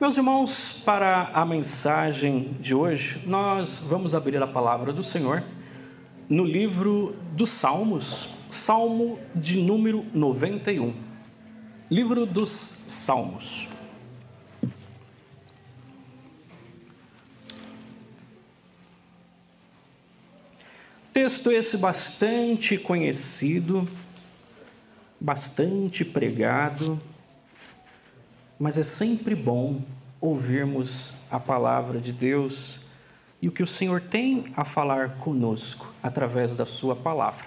Meus irmãos, para a mensagem de hoje, nós vamos abrir a palavra do Senhor no livro dos Salmos, Salmo de número 91. Livro dos Salmos. Texto esse bastante conhecido, bastante pregado, mas é sempre bom ouvirmos a palavra de Deus e o que o Senhor tem a falar conosco através da Sua palavra.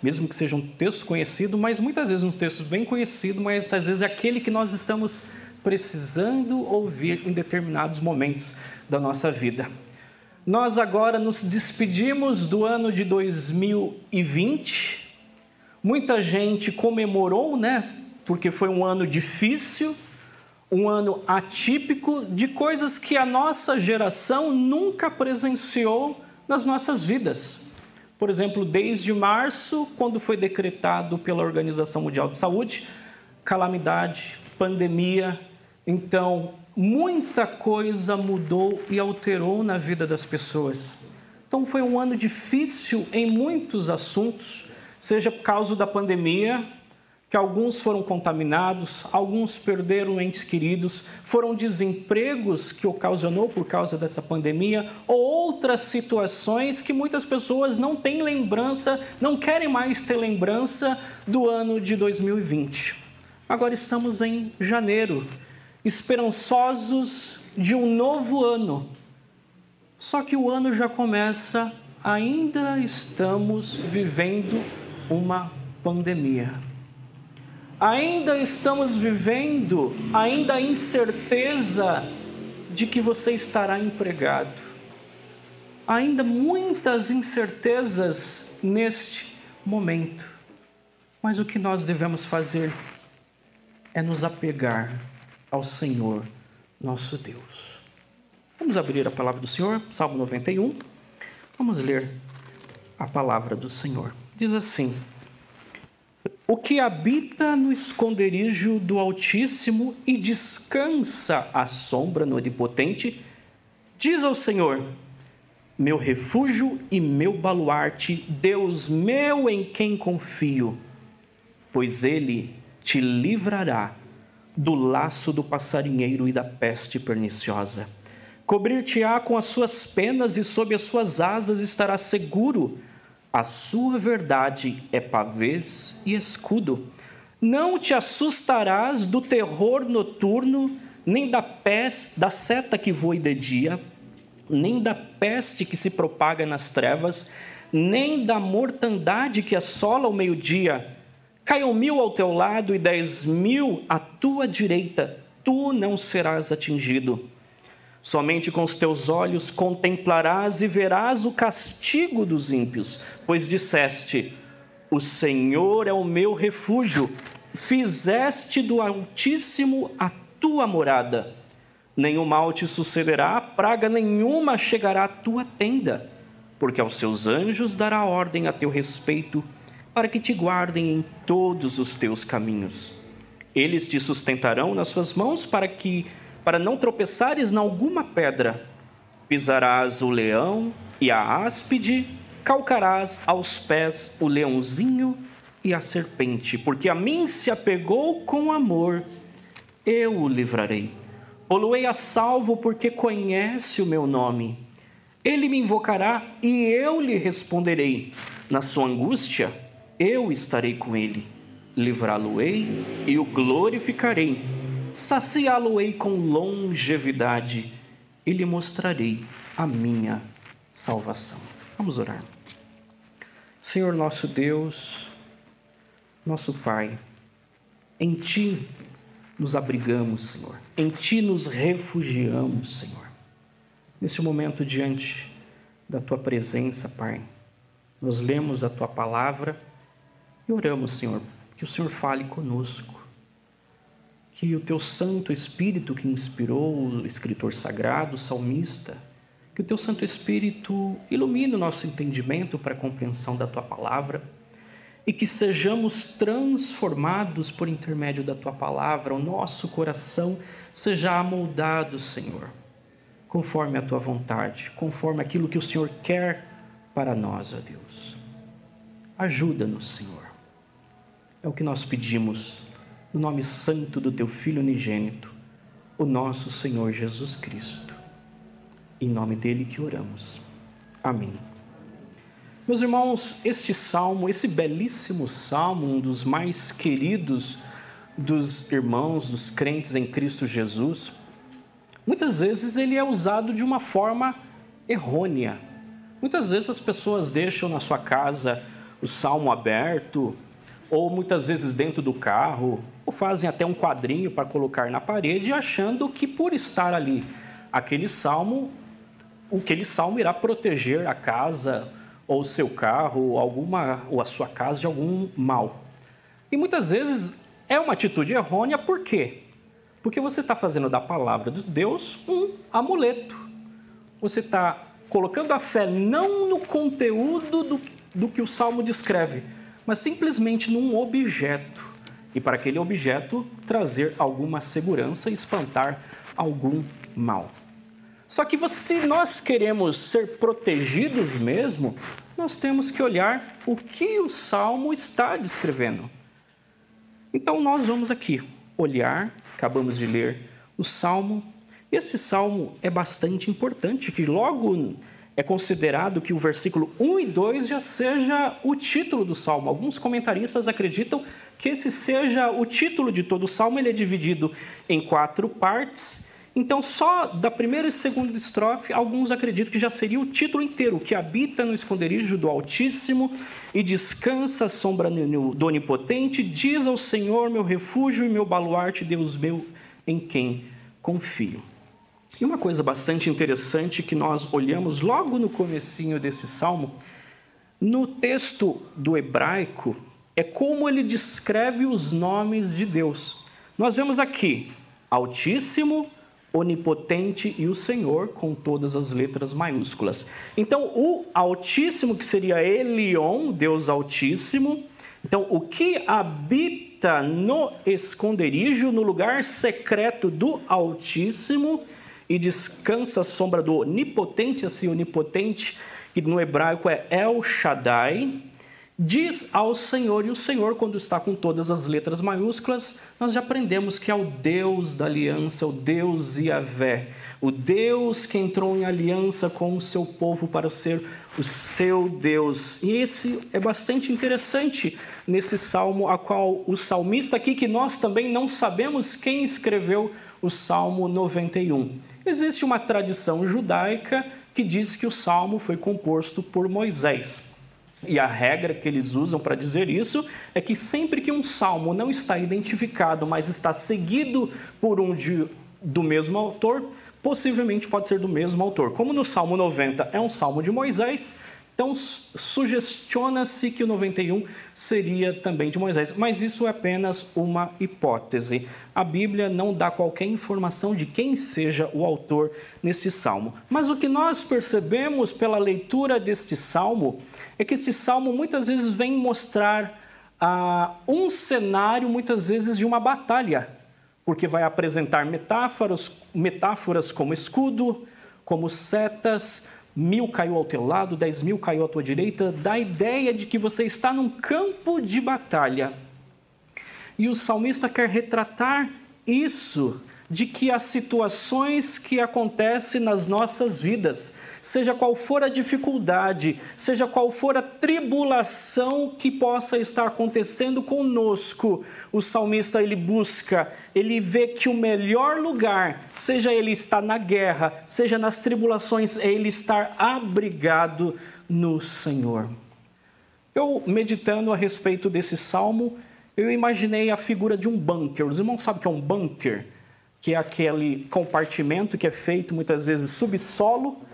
Mesmo que seja um texto conhecido, mas muitas vezes um texto bem conhecido, mas às vezes é aquele que nós estamos precisando ouvir em determinados momentos da nossa vida. Nós agora nos despedimos do ano de 2020. Muita gente comemorou, né? Porque foi um ano difícil, um ano atípico de coisas que a nossa geração nunca presenciou nas nossas vidas. Por exemplo, desde março, quando foi decretado pela Organização Mundial de Saúde, calamidade, pandemia, então muita coisa mudou e alterou na vida das pessoas. Então foi um ano difícil em muitos assuntos, seja por causa da pandemia, que alguns foram contaminados, alguns perderam entes queridos, foram desempregos que ocasionou por causa dessa pandemia, ou outras situações que muitas pessoas não têm lembrança, não querem mais ter lembrança do ano de 2020. Agora estamos em janeiro esperançosos de um novo ano. Só que o ano já começa, ainda estamos vivendo uma pandemia. Ainda estamos vivendo ainda a incerteza de que você estará empregado. Ainda muitas incertezas neste momento. Mas o que nós devemos fazer é nos apegar ao Senhor nosso Deus. Vamos abrir a palavra do Senhor, Salmo 91. Vamos ler a palavra do Senhor. Diz assim: O que habita no esconderijo do Altíssimo e descansa à sombra no Onipotente, diz ao Senhor: Meu refúgio e meu baluarte, Deus meu em quem confio, pois ele te livrará do laço do passarinheiro e da peste perniciosa. Cobrir-te-á com as suas penas e sob as suas asas estarás seguro. A sua verdade é pavês e escudo. Não te assustarás do terror noturno, nem da peste, da seta que voe de dia, nem da peste que se propaga nas trevas, nem da mortandade que assola o meio-dia Caiam mil ao teu lado e dez mil à tua direita, tu não serás atingido. Somente com os teus olhos contemplarás e verás o castigo dos ímpios, pois disseste: O Senhor é o meu refúgio, fizeste do Altíssimo a tua morada. Nenhum mal te sucederá, praga nenhuma chegará à tua tenda, porque aos seus anjos dará ordem a teu respeito para que te guardem em todos os teus caminhos. Eles te sustentarão nas suas mãos para que para não tropeçares em alguma pedra. Pisarás o leão e a áspide, calcarás aos pés o leãozinho e a serpente, porque a mim se apegou com amor, eu o livrarei. Poluei a salvo porque conhece o meu nome. Ele me invocará e eu lhe responderei. Na sua angústia, eu estarei com ele, livrá-lo-ei e o glorificarei, saciá-lo-ei com longevidade e lhe mostrarei a minha salvação. Vamos orar. Senhor nosso Deus, nosso Pai, em Ti nos abrigamos, Senhor, em Ti nos refugiamos, Senhor. Nesse momento, diante da Tua presença, Pai, nós lemos a Tua palavra e oramos, Senhor, que o Senhor fale conosco, que o teu Santo Espírito que inspirou o escritor sagrado, o salmista, que o teu Santo Espírito ilumine o nosso entendimento para a compreensão da tua palavra e que sejamos transformados por intermédio da tua palavra, o nosso coração seja amoldado, Senhor, conforme a tua vontade, conforme aquilo que o Senhor quer para nós, ó Deus. Ajuda-nos, Senhor. É o que nós pedimos, no nome santo do teu Filho unigênito, o nosso Senhor Jesus Cristo. Em nome dele que oramos. Amém. Meus irmãos, este salmo, esse belíssimo salmo, um dos mais queridos dos irmãos, dos crentes em Cristo Jesus, muitas vezes ele é usado de uma forma errônea. Muitas vezes as pessoas deixam na sua casa o salmo aberto, ou muitas vezes dentro do carro, ou fazem até um quadrinho para colocar na parede, achando que por estar ali aquele salmo, aquele salmo irá proteger a casa ou o seu carro, ou, alguma, ou a sua casa de algum mal. E muitas vezes é uma atitude errônea, por quê? Porque você está fazendo da palavra de Deus um amuleto. Você está colocando a fé não no conteúdo do, do que o salmo descreve, mas simplesmente num objeto. E para aquele objeto trazer alguma segurança e espantar algum mal. Só que se nós queremos ser protegidos mesmo, nós temos que olhar o que o salmo está descrevendo. Então nós vamos aqui olhar, acabamos de ler o salmo. Esse salmo é bastante importante, que logo é considerado que o versículo 1 e 2 já seja o título do salmo. Alguns comentaristas acreditam que esse seja o título de todo o salmo. Ele é dividido em quatro partes então, só da primeira e segunda estrofe, alguns acreditam que já seria o título inteiro, que habita no esconderijo do Altíssimo e descansa à sombra do Onipotente, diz ao Senhor, meu refúgio e meu baluarte, Deus meu, em quem confio. E uma coisa bastante interessante que nós olhamos logo no comecinho desse salmo, no texto do hebraico, é como ele descreve os nomes de Deus. Nós vemos aqui Altíssimo, onipotente e o Senhor com todas as letras maiúsculas. Então, o Altíssimo, que seria Elion, Deus Altíssimo, então o que habita no esconderijo, no lugar secreto do Altíssimo e descansa à sombra do Onipotente, assim, Onipotente, que no hebraico é El Shaddai, diz ao Senhor, e o Senhor, quando está com todas as letras maiúsculas, nós já aprendemos que é o Deus da aliança, o Deus Yahvé, o Deus que entrou em aliança com o seu povo para ser o seu Deus. E esse é bastante interessante nesse salmo, a qual o salmista aqui, que nós também não sabemos quem escreveu o Salmo 91. Existe uma tradição judaica que diz que o salmo foi composto por Moisés. E a regra que eles usam para dizer isso é que sempre que um salmo não está identificado, mas está seguido por um de, do mesmo autor, possivelmente pode ser do mesmo autor. Como no Salmo 90 é um salmo de Moisés, então sugestiona-se que o 91 seria também de Moisés, mas isso é apenas uma hipótese. A Bíblia não dá qualquer informação de quem seja o autor neste salmo. Mas o que nós percebemos pela leitura deste salmo é que este salmo muitas vezes vem mostrar ah, um cenário, muitas vezes, de uma batalha, porque vai apresentar metáforas, metáforas como escudo, como setas, mil caiu ao teu lado, dez mil caiu à tua direita, dá a ideia de que você está num campo de batalha. E o salmista quer retratar isso, de que as situações que acontecem nas nossas vidas, seja qual for a dificuldade, seja qual for a tribulação que possa estar acontecendo conosco, o salmista ele busca, ele vê que o melhor lugar, seja ele estar na guerra, seja nas tribulações, é ele estar abrigado no Senhor. Eu meditando a respeito desse salmo, eu imaginei a figura de um bunker. Os irmãos sabem o que é um bunker? Que é aquele compartimento que é feito muitas vezes subsolo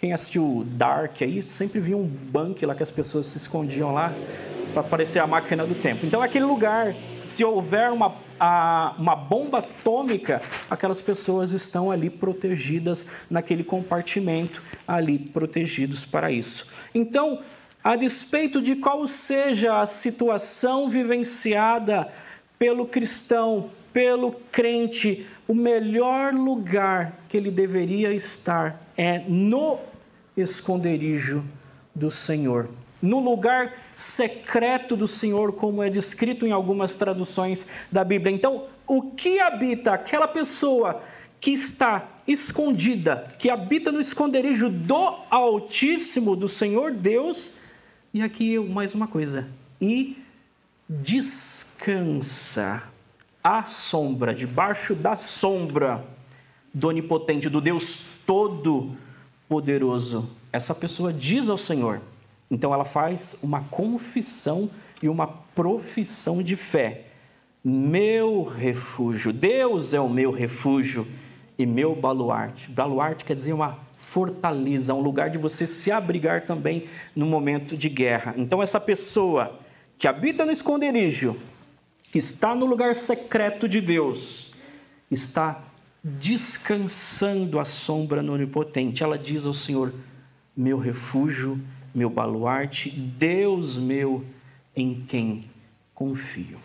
quem assistiu Dark aí, sempre via um bunker lá que as pessoas se escondiam lá para parecer a máquina do tempo. Então, é aquele lugar, se houver uma, a, uma bomba atômica, aquelas pessoas estão ali protegidas naquele compartimento, ali protegidos para isso. Então, a despeito de qual seja a situação vivenciada pelo cristão, pelo crente, o melhor lugar que ele deveria estar é no esconderijo do Senhor. No lugar secreto do Senhor, como é descrito em algumas traduções da Bíblia. Então, o que habita aquela pessoa que está escondida, que habita no esconderijo do Altíssimo, do Senhor Deus, e aqui mais uma coisa, e descansa à sombra, debaixo da sombra do Onipotente, do Deus Todo-Poderoso. Essa pessoa diz ao Senhor, então ela faz uma confissão e uma profissão de fé. Meu refúgio, Deus é o meu refúgio e meu baluarte. Baluarte quer dizer uma fortaleza, um lugar de você se abrigar também no momento de guerra. Então, essa pessoa que habita no esconderijo, que está no lugar secreto de Deus, está descansando à sombra no Onipotente. Ela diz ao Senhor: Meu refúgio, meu baluarte, Deus meu em quem confio.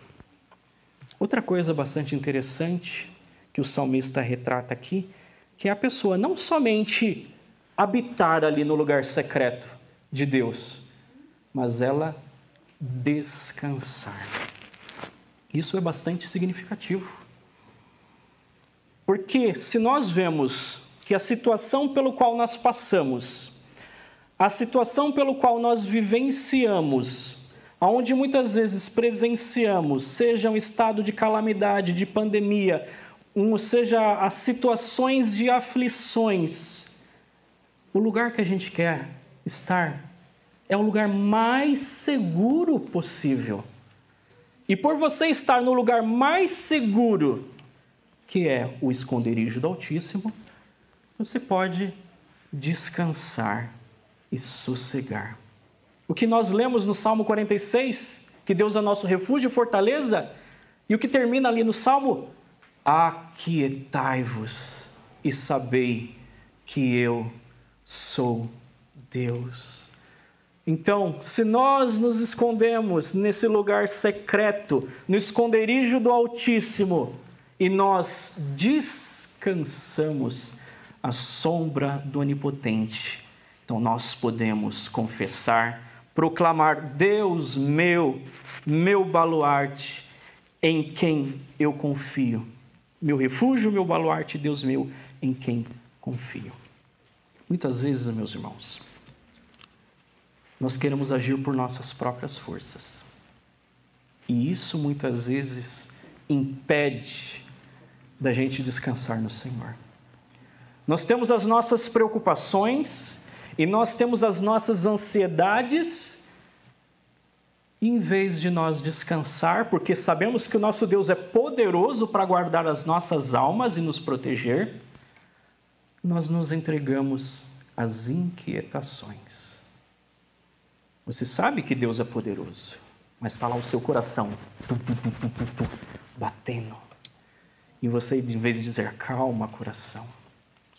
Outra coisa bastante interessante que o salmista retrata aqui, que é a pessoa não somente habitar ali no lugar secreto de Deus, mas ela descansar. Isso é bastante significativo. Porque se nós vemos que a situação pelo qual nós passamos, a situação pelo qual nós vivenciamos, aonde muitas vezes presenciamos, seja um estado de calamidade, de pandemia, um, seja as situações de aflições, o lugar que a gente quer estar é o lugar mais seguro possível. E por você estar no lugar mais seguro, que é o esconderijo do Altíssimo, você pode descansar e sossegar. O que nós lemos no Salmo 46, que Deus é nosso refúgio e fortaleza, e o que termina ali no Salmo, aquietai-vos e sabei que eu sou Deus. Então, se nós nos escondemos nesse lugar secreto, no esconderijo do Altíssimo, e nós descansamos à sombra do Onipotente, então nós podemos confessar, proclamar: Deus meu, meu baluarte, em quem eu confio. Meu refúgio, meu baluarte, Deus meu, em quem confio. Muitas vezes, meus irmãos, nós queremos agir por nossas próprias forças. E isso muitas vezes impede da gente descansar no Senhor. Nós temos as nossas preocupações e nós temos as nossas ansiedades, em vez de nós descansar, porque sabemos que o nosso Deus é poderoso para guardar as nossas almas e nos proteger, nós nos entregamos às inquietações. Você sabe que Deus é poderoso, mas está lá o seu coração batendo. E você, em vez de dizer, calma, coração,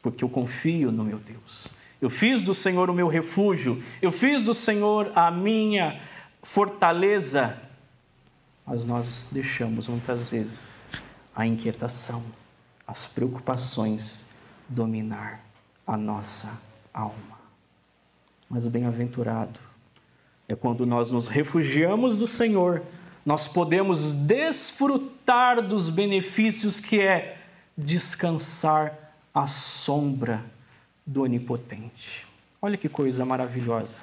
porque eu confio no meu Deus. Eu fiz do Senhor o meu refúgio, eu fiz do Senhor a minha fortaleza. Mas nós deixamos muitas vezes a inquietação, as preocupações dominar a nossa alma. Mas o bem-aventurado é quando nós nos refugiamos do Senhor, nós podemos desfrutar dos benefícios que é descansar à sombra do Onipotente. Olha que coisa maravilhosa.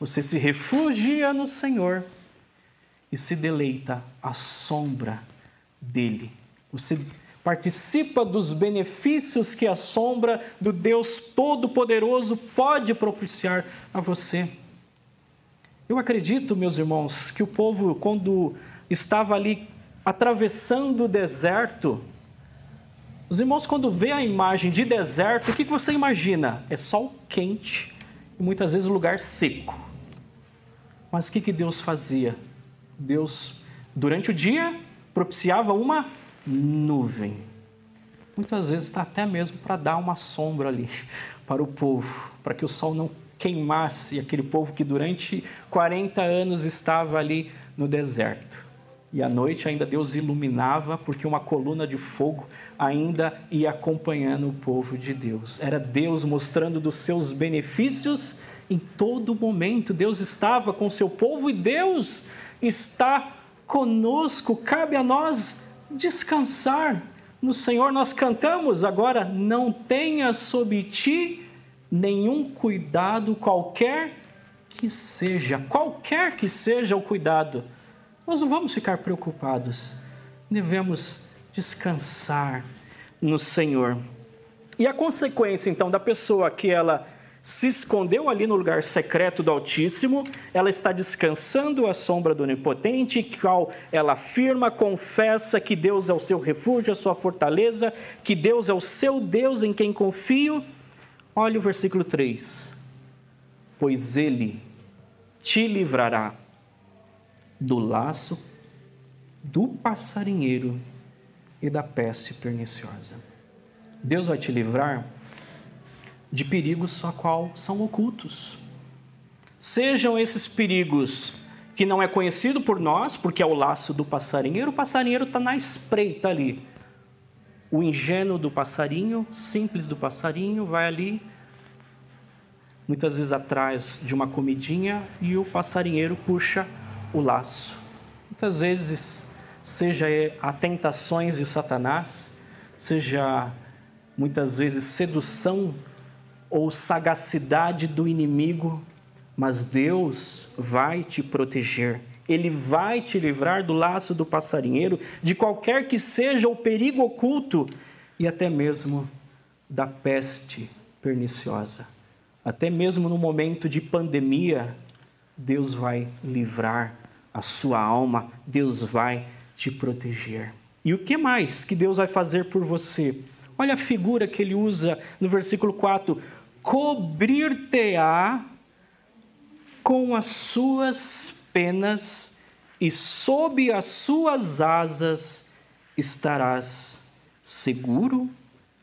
Você se refugia no Senhor e se deleita à sombra dele. Você participa dos benefícios que a sombra do Deus Todo-Poderoso pode propiciar a você. Eu acredito, meus irmãos, que o povo, quando estava ali atravessando o deserto, os irmãos, quando vê a imagem de deserto, o que você imagina? É sol quente e muitas vezes lugar seco. Mas o que Deus fazia? Deus, durante o dia, propiciava uma nuvem. Muitas vezes até mesmo para dar uma sombra ali para o povo, para que o sol não queimasse aquele povo que durante 40 anos estava ali no deserto. E à noite ainda Deus iluminava, porque uma coluna de fogo ainda ia acompanhando o povo de Deus. Era Deus mostrando dos seus benefícios em todo momento. Deus estava com seu povo e Deus está conosco. Cabe a nós descansar no Senhor. Nós cantamos agora: não tenha sobre ti nenhum cuidado qualquer que seja, qualquer que seja o cuidado. Nós não vamos ficar preocupados. Devemos descansar no Senhor. E a consequência então da pessoa que ela se escondeu ali no lugar secreto do Altíssimo, ela está descansando à sombra do Onipotente, qual ela afirma, confessa que Deus é o seu refúgio, a sua fortaleza, que Deus é o seu Deus em quem confio. Olha o versículo 3. Pois ele te livrará do laço, do passarinheiro e da peste perniciosa. Deus vai te livrar de perigos a qual são ocultos. Sejam esses perigos que não é conhecido por nós, porque é o laço do passarinheiro, o passarinheiro está na espreita ali. O ingênuo do passarinho, simples do passarinho, vai ali, muitas vezes atrás de uma comidinha, e o passarinheiro puxa o laço. Muitas vezes, seja a tentações de Satanás, seja muitas vezes sedução ou sagacidade do inimigo, mas Deus vai te proteger. Ele vai te livrar do laço do passarinheiro, de qualquer que seja o perigo oculto e até mesmo da peste perniciosa. Até mesmo no momento de pandemia, Deus vai livrar a sua alma, Deus vai te proteger. E o que mais que Deus vai fazer por você? Olha a figura que ele usa no versículo 4: cobrir-te-á com as suas penas e sob as suas asas estarás seguro.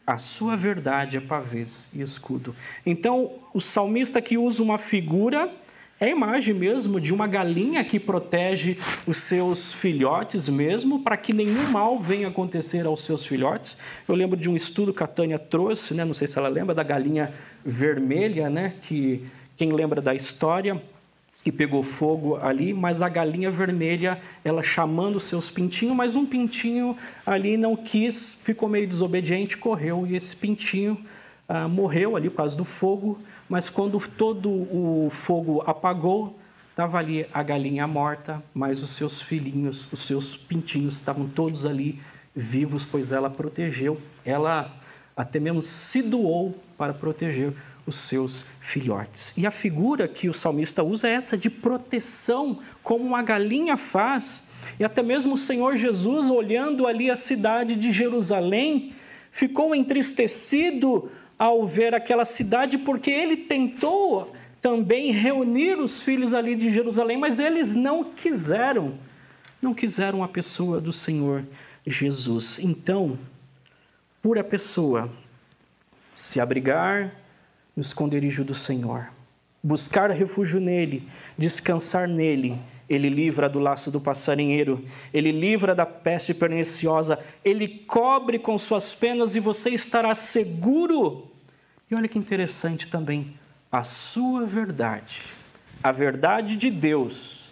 A sua verdade é pavês e escudo. Então, o salmista que usa uma figura é a imagem mesmo de uma galinha que protege os seus filhotes mesmo, para que nenhum mal venha acontecer aos seus filhotes. Eu lembro de um estudo que a Tânia trouxe, né? não sei se ela lembra, da galinha vermelha, né? que quem lembra da história, que pegou fogo ali, mas a galinha vermelha, ela chamando seus pintinhos, mas um pintinho ali não quis, ficou meio desobediente, correu, e esse pintinho ah, morreu ali por causa do fogo, mas quando todo o fogo apagou, estava ali a galinha morta, mas os seus filhinhos, os seus pintinhos estavam todos ali vivos, pois ela protegeu, ela até mesmo se doou para proteger os seus filhotes. E a figura que o salmista usa é essa de proteção, como uma galinha faz. E até mesmo o Senhor Jesus, olhando ali a cidade de Jerusalém, ficou entristecido ao ver aquela cidade, porque ele tentou também reunir os filhos ali de Jerusalém, mas eles não quiseram, não quiseram a pessoa do Senhor Jesus. Então, por a pessoa se abrigar no esconderijo do Senhor, buscar refúgio nele, descansar nele, ele livra do laço do passarinheiro, ele livra da peste perniciosa, ele cobre com suas penas e você estará seguro. E olha que interessante também, a sua verdade, a verdade de Deus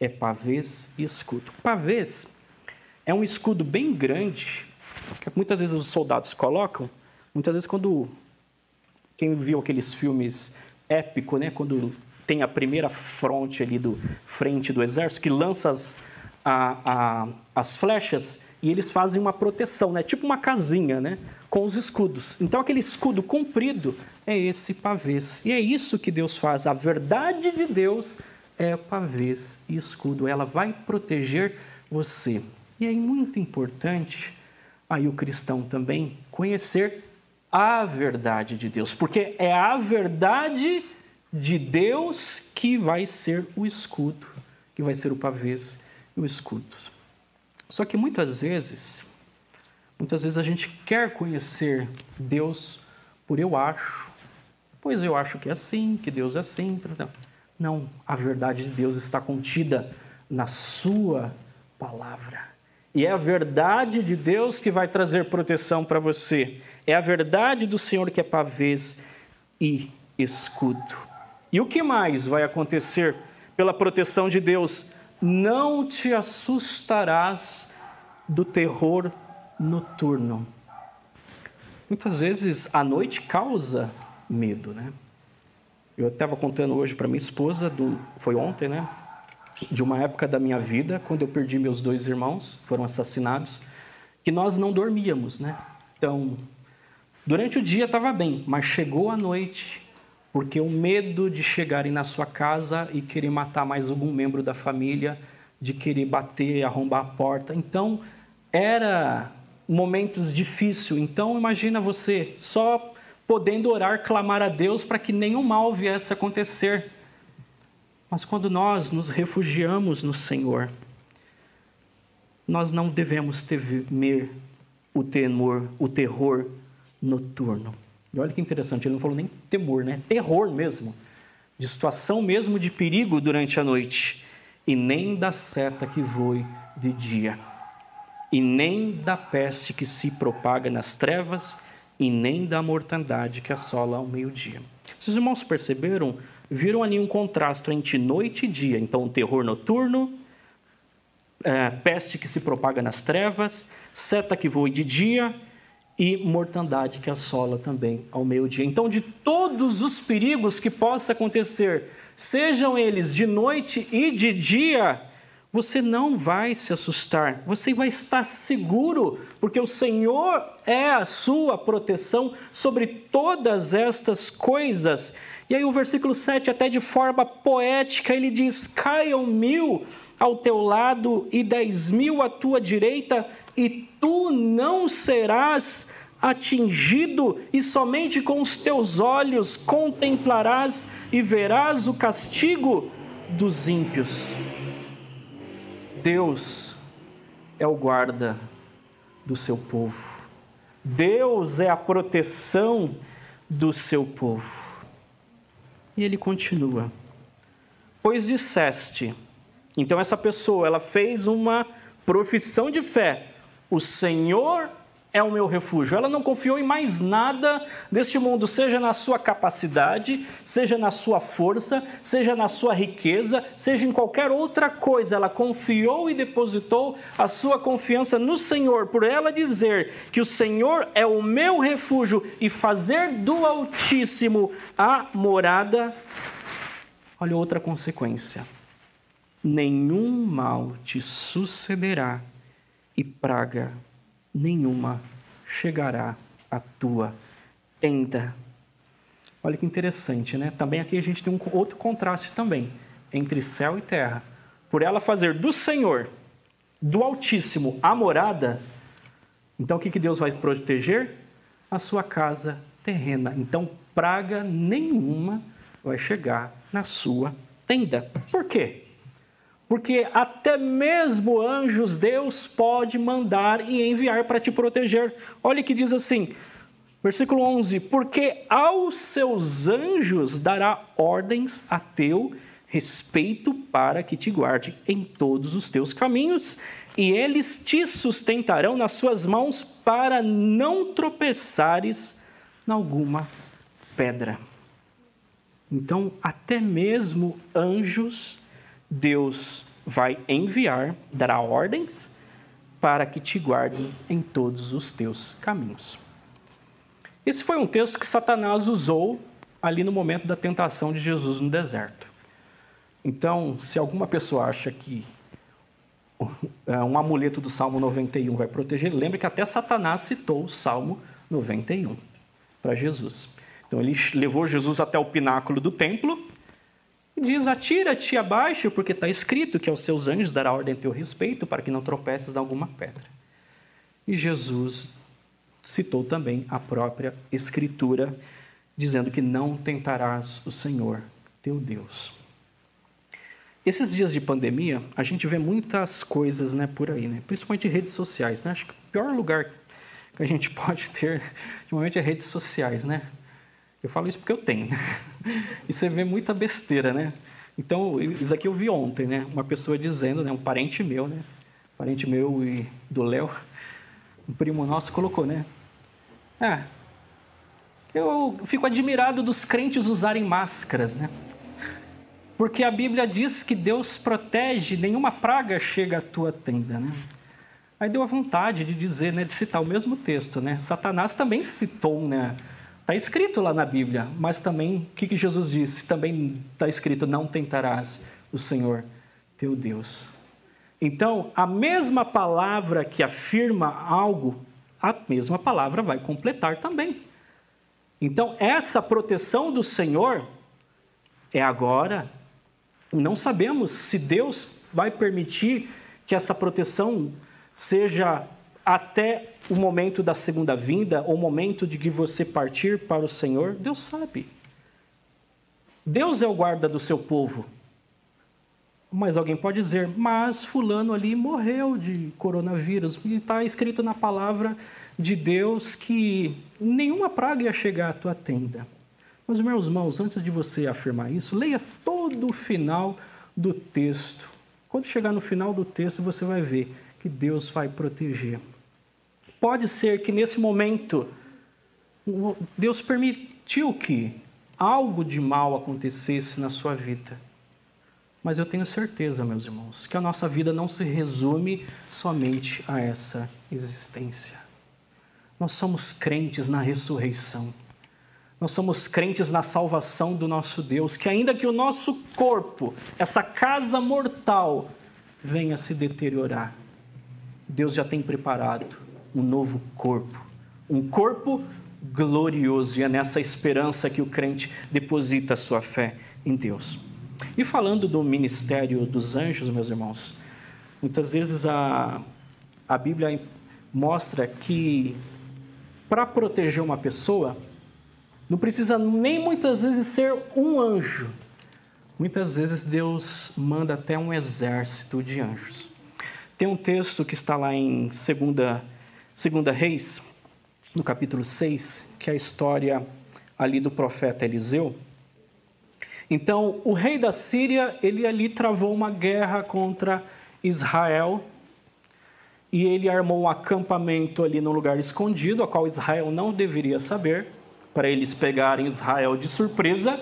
é pavês e escudo. Pavês é um escudo bem grande, que muitas vezes os soldados colocam, muitas vezes quando quem viu aqueles filmes épicos, né, quando tem a primeira fronte ali do frente do exército que lança as, a, a, as flechas e eles fazem uma proteção, né? Tipo uma casinha, né? Com os escudos. Então aquele escudo comprido é esse pavês. E é isso que Deus faz. A verdade de Deus é pavês e escudo. Ela vai proteger você. E é muito importante aí o cristão também conhecer a verdade de Deus, porque é a verdade de Deus que vai ser o escudo, que vai ser o pavês e o escudo. Só que muitas vezes, muitas vezes a gente quer conhecer Deus por eu acho, pois eu acho que é assim, que Deus é assim. Não, a verdade de Deus está contida na sua palavra. E é a verdade de Deus que vai trazer proteção para você. É a verdade do Senhor que é pavês e escudo. E o que mais vai acontecer pela proteção de Deus? Não te assustarás do terror noturno. Muitas vezes a noite causa medo, né? Eu estava contando hoje para minha esposa, do, foi ontem, né? De uma época da minha vida, quando eu perdi meus dois irmãos, foram assassinados, que nós não dormíamos, né? Então, durante o dia estava bem, mas chegou a noite, porque o medo de chegarem na sua casa e querer matar mais algum membro da família, de querer bater, arrombar a porta. Então, era momentos difíceis. Então, imagina você só podendo orar, clamar a Deus para que nenhum mal viesse a acontecer. Mas quando nós nos refugiamos no Senhor, nós não devemos temer o temor, o terror noturno. E olha que interessante, ele não falou nem temor, né? Terror mesmo, de situação mesmo de perigo durante a noite, e nem da seta que voe de dia e nem da peste que se propaga nas trevas, e nem da mortandade que assola ao meio-dia. Os irmãos perceberam, viram ali um contraste entre noite e dia. Então, terror noturno, é, peste que se propaga nas trevas, seta que voe de dia e mortandade que assola também ao meio-dia. Então, de todos os perigos que possa acontecer, sejam eles de noite e de dia, você não vai se assustar, você vai estar seguro, porque o Senhor é a sua proteção sobre todas estas coisas. E aí, o versículo 7, até de forma poética, ele diz: Caiam mil ao teu lado e dez mil à tua direita, e tu não serás atingido, e somente com os teus olhos contemplarás e verás o castigo dos ímpios. Deus é o guarda do seu povo. Deus é a proteção do seu povo. E ele continua: Pois disseste. Então essa pessoa, ela fez uma profissão de fé. O Senhor é o meu refúgio. Ela não confiou em mais nada deste mundo, seja na sua capacidade, seja na sua força, seja na sua riqueza, seja em qualquer outra coisa. Ela confiou e depositou a sua confiança no Senhor, por ela dizer que o Senhor é o meu refúgio e fazer do Altíssimo a morada. Olha outra consequência. Nenhum mal te sucederá e praga nenhuma chegará à tua tenda. Olha que interessante, né? Também aqui a gente tem um outro contraste também entre céu e terra. Por ela fazer do Senhor, do Altíssimo, a morada, então o que, que Deus vai proteger? A sua casa terrena. Então, praga nenhuma vai chegar na sua tenda. Por quê? Porque até mesmo anjos Deus pode mandar e enviar para te proteger. Olha que diz assim, versículo 11: Porque aos seus anjos dará ordens a teu respeito para que te guarde em todos os teus caminhos, e eles te sustentarão nas suas mãos para não tropeçares em alguma pedra. Então, até mesmo anjos Deus vai enviar, dará ordens para que te guardem em todos os teus caminhos. Esse foi um texto que Satanás usou ali no momento da tentação de Jesus no deserto. Então, se alguma pessoa acha que é, um amuleto do Salmo 91 vai proteger, lembre que até Satanás citou o Salmo 91 para Jesus. Então, ele levou Jesus até o pináculo do templo diz: Atira-te abaixo, porque está escrito que aos seus anjos dará ordem a teu respeito, para que não tropeces em alguma pedra. E Jesus citou também a própria Escritura, dizendo que não tentarás o Senhor teu Deus. Esses dias de pandemia, a gente vê muitas coisas né, por aí, né? principalmente redes sociais. Né? Acho que o pior lugar que a gente pode ter, de momento, é redes sociais, né? Eu falo isso porque eu tenho. E você vê muita besteira, né? Então, isso aqui eu vi ontem, né? Uma pessoa dizendo, né? Um parente meu, né? parente meu e do Léo, um primo nosso colocou, né? Ah, eu fico admirado dos crentes usarem máscaras, né? Porque a Bíblia diz que Deus protege, nenhuma praga chega à tua tenda, né? Aí deu a vontade de dizer, né, de citar o mesmo texto, né? Satanás também citou, né? Está escrito lá na Bíblia, mas também, o que, que Jesus disse? Também está escrito: não tentarás o Senhor teu Deus. Então, a mesma palavra que afirma algo, a mesma palavra vai completar também. Então, essa proteção do Senhor é agora. Não sabemos se Deus vai permitir que essa proteção seja até o momento da segunda vinda, ou o momento de que você partir para o Senhor, Deus sabe. Deus é o guarda do seu povo. Mas alguém pode dizer, mas fulano ali morreu de coronavírus. E está escrito na palavra de Deus que nenhuma praga ia chegar à tua tenda. Mas, meus irmãos, antes de você afirmar isso, leia todo o final do texto. Quando chegar no final do texto, você vai ver que Deus vai proteger. Pode ser que nesse momento Deus permitiu que algo de mal acontecesse na sua vida. Mas eu tenho certeza, meus irmãos, que a nossa vida não se resume somente a essa existência. Nós somos crentes na ressurreição. Nós somos crentes na salvação do nosso Deus, que ainda que o nosso corpo, essa casa mortal, venha se deteriorar, Deus já tem preparado um novo corpo, um corpo glorioso, e é nessa esperança que o crente deposita a sua fé em Deus. E falando do ministério dos anjos, meus irmãos, muitas vezes a, a Bíblia mostra que para proteger uma pessoa, não precisa nem muitas vezes ser um anjo. Muitas vezes Deus manda até um exército de anjos. Tem um texto que está lá em segunda Segunda Reis, no capítulo 6, que é a história ali do profeta Eliseu. Então, o rei da Síria, ele ali travou uma guerra contra Israel e ele armou um acampamento ali num lugar escondido, a qual Israel não deveria saber, para eles pegarem Israel de surpresa.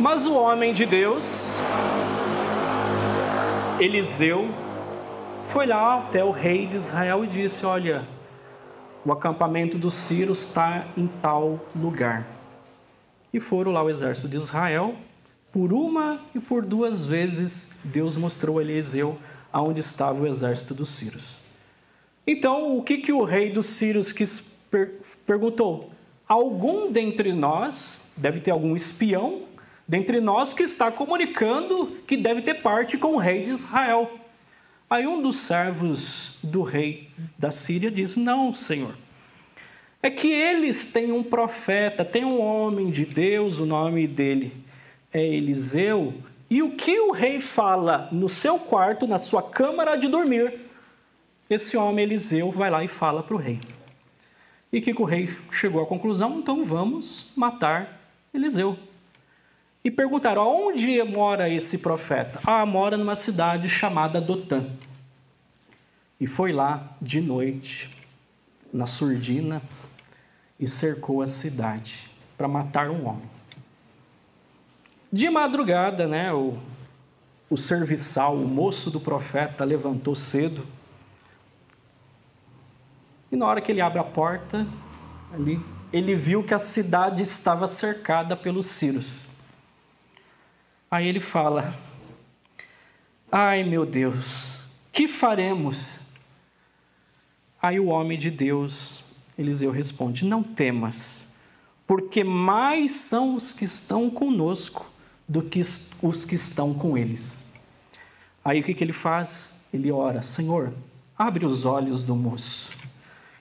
Mas o homem de Deus, Eliseu, foi lá até o rei de Israel e disse: Olha, o acampamento dos Círios está em tal lugar. E foram lá o exército de Israel. Por uma e por duas vezes, Deus mostrou a Eliseu aonde estava o exército dos Círios. Então, o que, que o rei dos Círios quis per perguntou? Algum dentre nós, deve ter algum espião, dentre nós que está comunicando que deve ter parte com o rei de Israel. Aí um dos servos do rei da Síria diz: Não, Senhor. É que eles têm um profeta, tem um homem de Deus, o nome dele é Eliseu, e o que o rei fala no seu quarto, na sua câmara de dormir, esse homem Eliseu vai lá e fala para o rei. E que o rei chegou à conclusão, então vamos matar Eliseu. E perguntaram: onde mora esse profeta? Ah, mora numa cidade chamada Dotã. E foi lá de noite, na surdina, e cercou a cidade para matar um homem. De madrugada, né, o, o serviçal, o moço do profeta, levantou cedo. E na hora que ele abre a porta, ali, ele viu que a cidade estava cercada pelos ciros. Aí ele fala: Ai meu Deus, que faremos? Aí o homem de Deus, Eliseu, responde: Não temas, porque mais são os que estão conosco do que os que estão com eles. Aí o que, que ele faz? Ele ora: Senhor, abre os olhos do moço.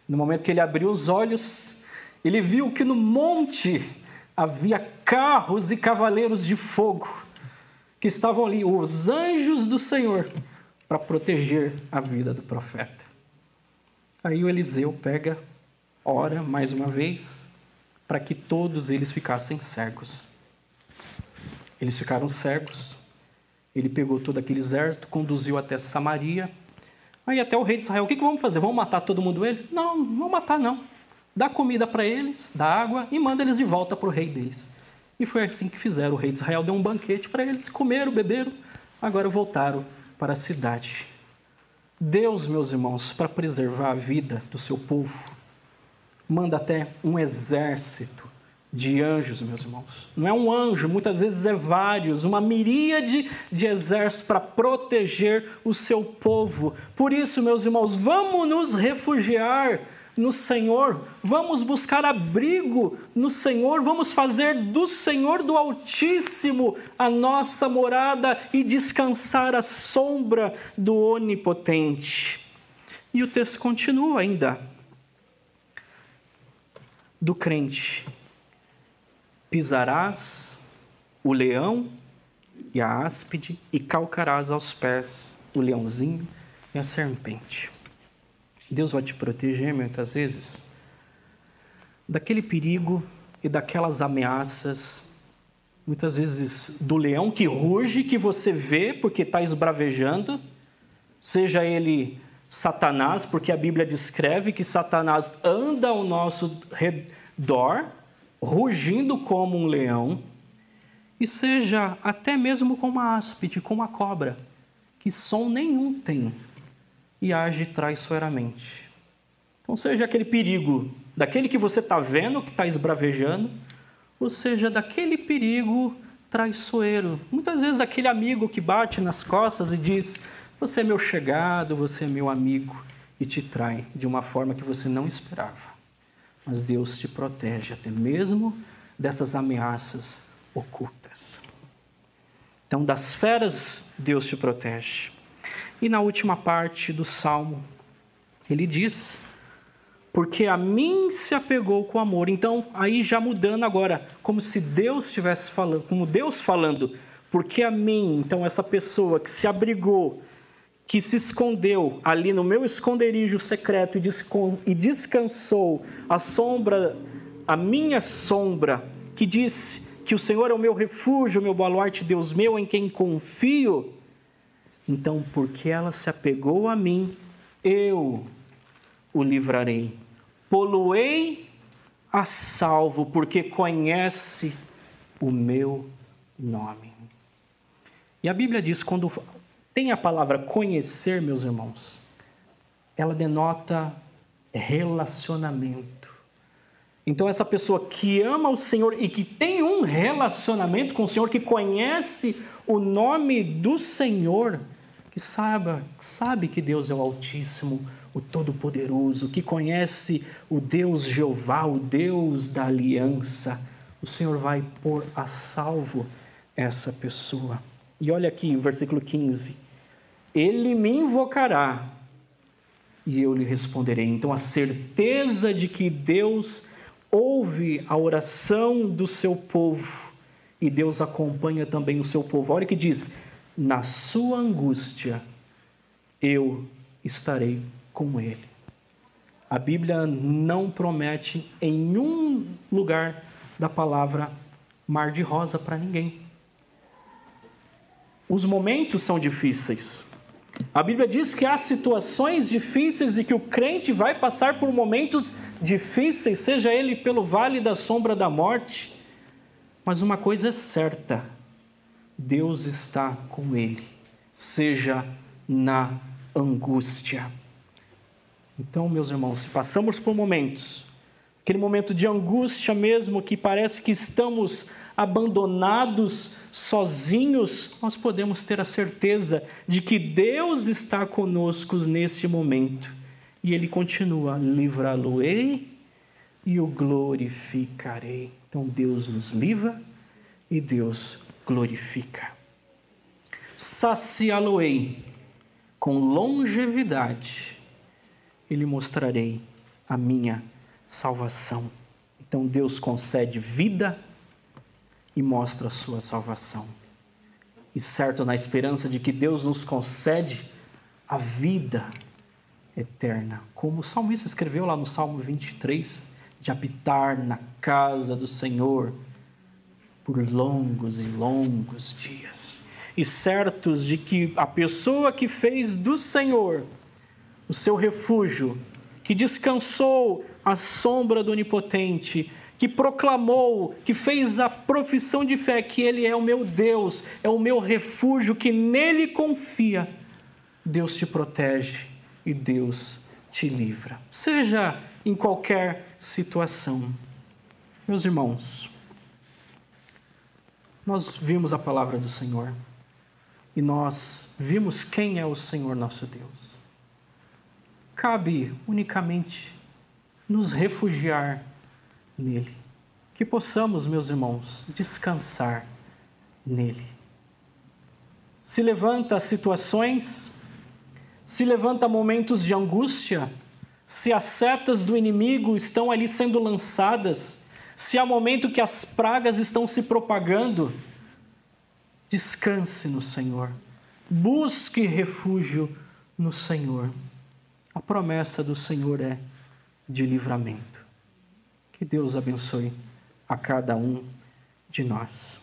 No momento que ele abriu os olhos, ele viu que no monte havia carros e cavaleiros de fogo que estavam ali, os anjos do Senhor, para proteger a vida do profeta. Aí o Eliseu pega, ora mais uma vez, para que todos eles ficassem cegos. Eles ficaram cegos. Ele pegou todo aquele exército, conduziu até Samaria Aí até o rei de Israel, o que, que vamos fazer? Vamos matar todo mundo ele? Não, não vamos matar não. Dá comida para eles, dá água e manda eles de volta para o rei deles. E foi assim que fizeram. O rei de Israel deu um banquete para eles, comeram, beberam, agora voltaram para a cidade. Deus, meus irmãos, para preservar a vida do seu povo, manda até um exército de anjos, meus irmãos. Não é um anjo, muitas vezes é vários, uma miríade de exércitos para proteger o seu povo. Por isso, meus irmãos, vamos nos refugiar no Senhor, vamos buscar abrigo no Senhor, vamos fazer do Senhor do Altíssimo a nossa morada e descansar à sombra do Onipotente. E o texto continua ainda. Do crente pisarás o leão e a áspide e calcarás aos pés o leãozinho e a serpente. Deus vai te proteger muitas vezes daquele perigo e daquelas ameaças, muitas vezes do leão que ruge, que você vê porque está esbravejando, seja ele Satanás, porque a Bíblia descreve que Satanás anda ao nosso redor rugindo como um leão, e seja até mesmo como uma áspide, como uma cobra, que som nenhum tem e age traiçoeiramente. Então, seja aquele perigo daquele que você está vendo, que está esbravejando, ou seja, daquele perigo traiçoeiro. Muitas vezes daquele amigo que bate nas costas e diz: Você é meu chegado, você é meu amigo, e te trai de uma forma que você não esperava mas Deus te protege até mesmo dessas ameaças ocultas. Então, das feras, Deus te protege. E na última parte do salmo, ele diz: Porque a mim se apegou com amor. Então, aí já mudando agora, como se Deus estivesse falando, como Deus falando, porque a mim, então essa pessoa que se abrigou que se escondeu ali no meu esconderijo secreto e descansou a sombra, a minha sombra, que disse que o Senhor é o meu refúgio, o meu baluarte, Deus meu, em quem confio. Então, porque ela se apegou a mim, eu o livrarei. Poluei a salvo, porque conhece o meu nome. E a Bíblia diz: quando tem a palavra conhecer, meus irmãos, ela denota relacionamento. Então, essa pessoa que ama o Senhor e que tem um relacionamento com o Senhor, que conhece o nome do Senhor, que saiba, sabe que Deus é o Altíssimo, o Todo-Poderoso, que conhece o Deus Jeová, o Deus da aliança, o Senhor vai pôr a salvo essa pessoa. E olha aqui o versículo 15 ele me invocará e eu lhe responderei. Então, a certeza de que Deus ouve a oração do seu povo e Deus acompanha também o seu povo. Olha que diz: na sua angústia eu estarei com ele. A Bíblia não promete em nenhum lugar da palavra mar de rosa para ninguém. Os momentos são difíceis. A Bíblia diz que há situações difíceis e que o crente vai passar por momentos difíceis, seja ele pelo vale da sombra da morte. Mas uma coisa é certa: Deus está com ele, seja na angústia. Então, meus irmãos, se passamos por momentos, aquele momento de angústia mesmo, que parece que estamos abandonados, sozinhos, nós podemos ter a certeza de que Deus está conosco neste momento. E ele continua: livrá-lo-ei e o glorificarei. Então Deus nos livra e Deus glorifica. Saciá-lo-ei com longevidade e lhe mostrarei a minha salvação. Então Deus concede vida e mostra a sua salvação. E certo na esperança de que Deus nos concede a vida eterna, como o salmista escreveu lá no Salmo 23, de habitar na casa do Senhor por longos e longos dias. E certos de que a pessoa que fez do Senhor o seu refúgio, que descansou à sombra do Onipotente, que proclamou, que fez a profissão de fé que Ele é o meu Deus, é o meu refúgio, que nele confia, Deus te protege e Deus te livra. Seja em qualquer situação. Meus irmãos, nós vimos a palavra do Senhor e nós vimos quem é o Senhor nosso Deus. Cabe unicamente nos refugiar nele. Que possamos, meus irmãos, descansar nele. Se levanta situações, se levanta momentos de angústia, se as setas do inimigo estão ali sendo lançadas, se há momento que as pragas estão se propagando, descanse no Senhor. Busque refúgio no Senhor. A promessa do Senhor é de livramento. Que Deus abençoe a cada um de nós.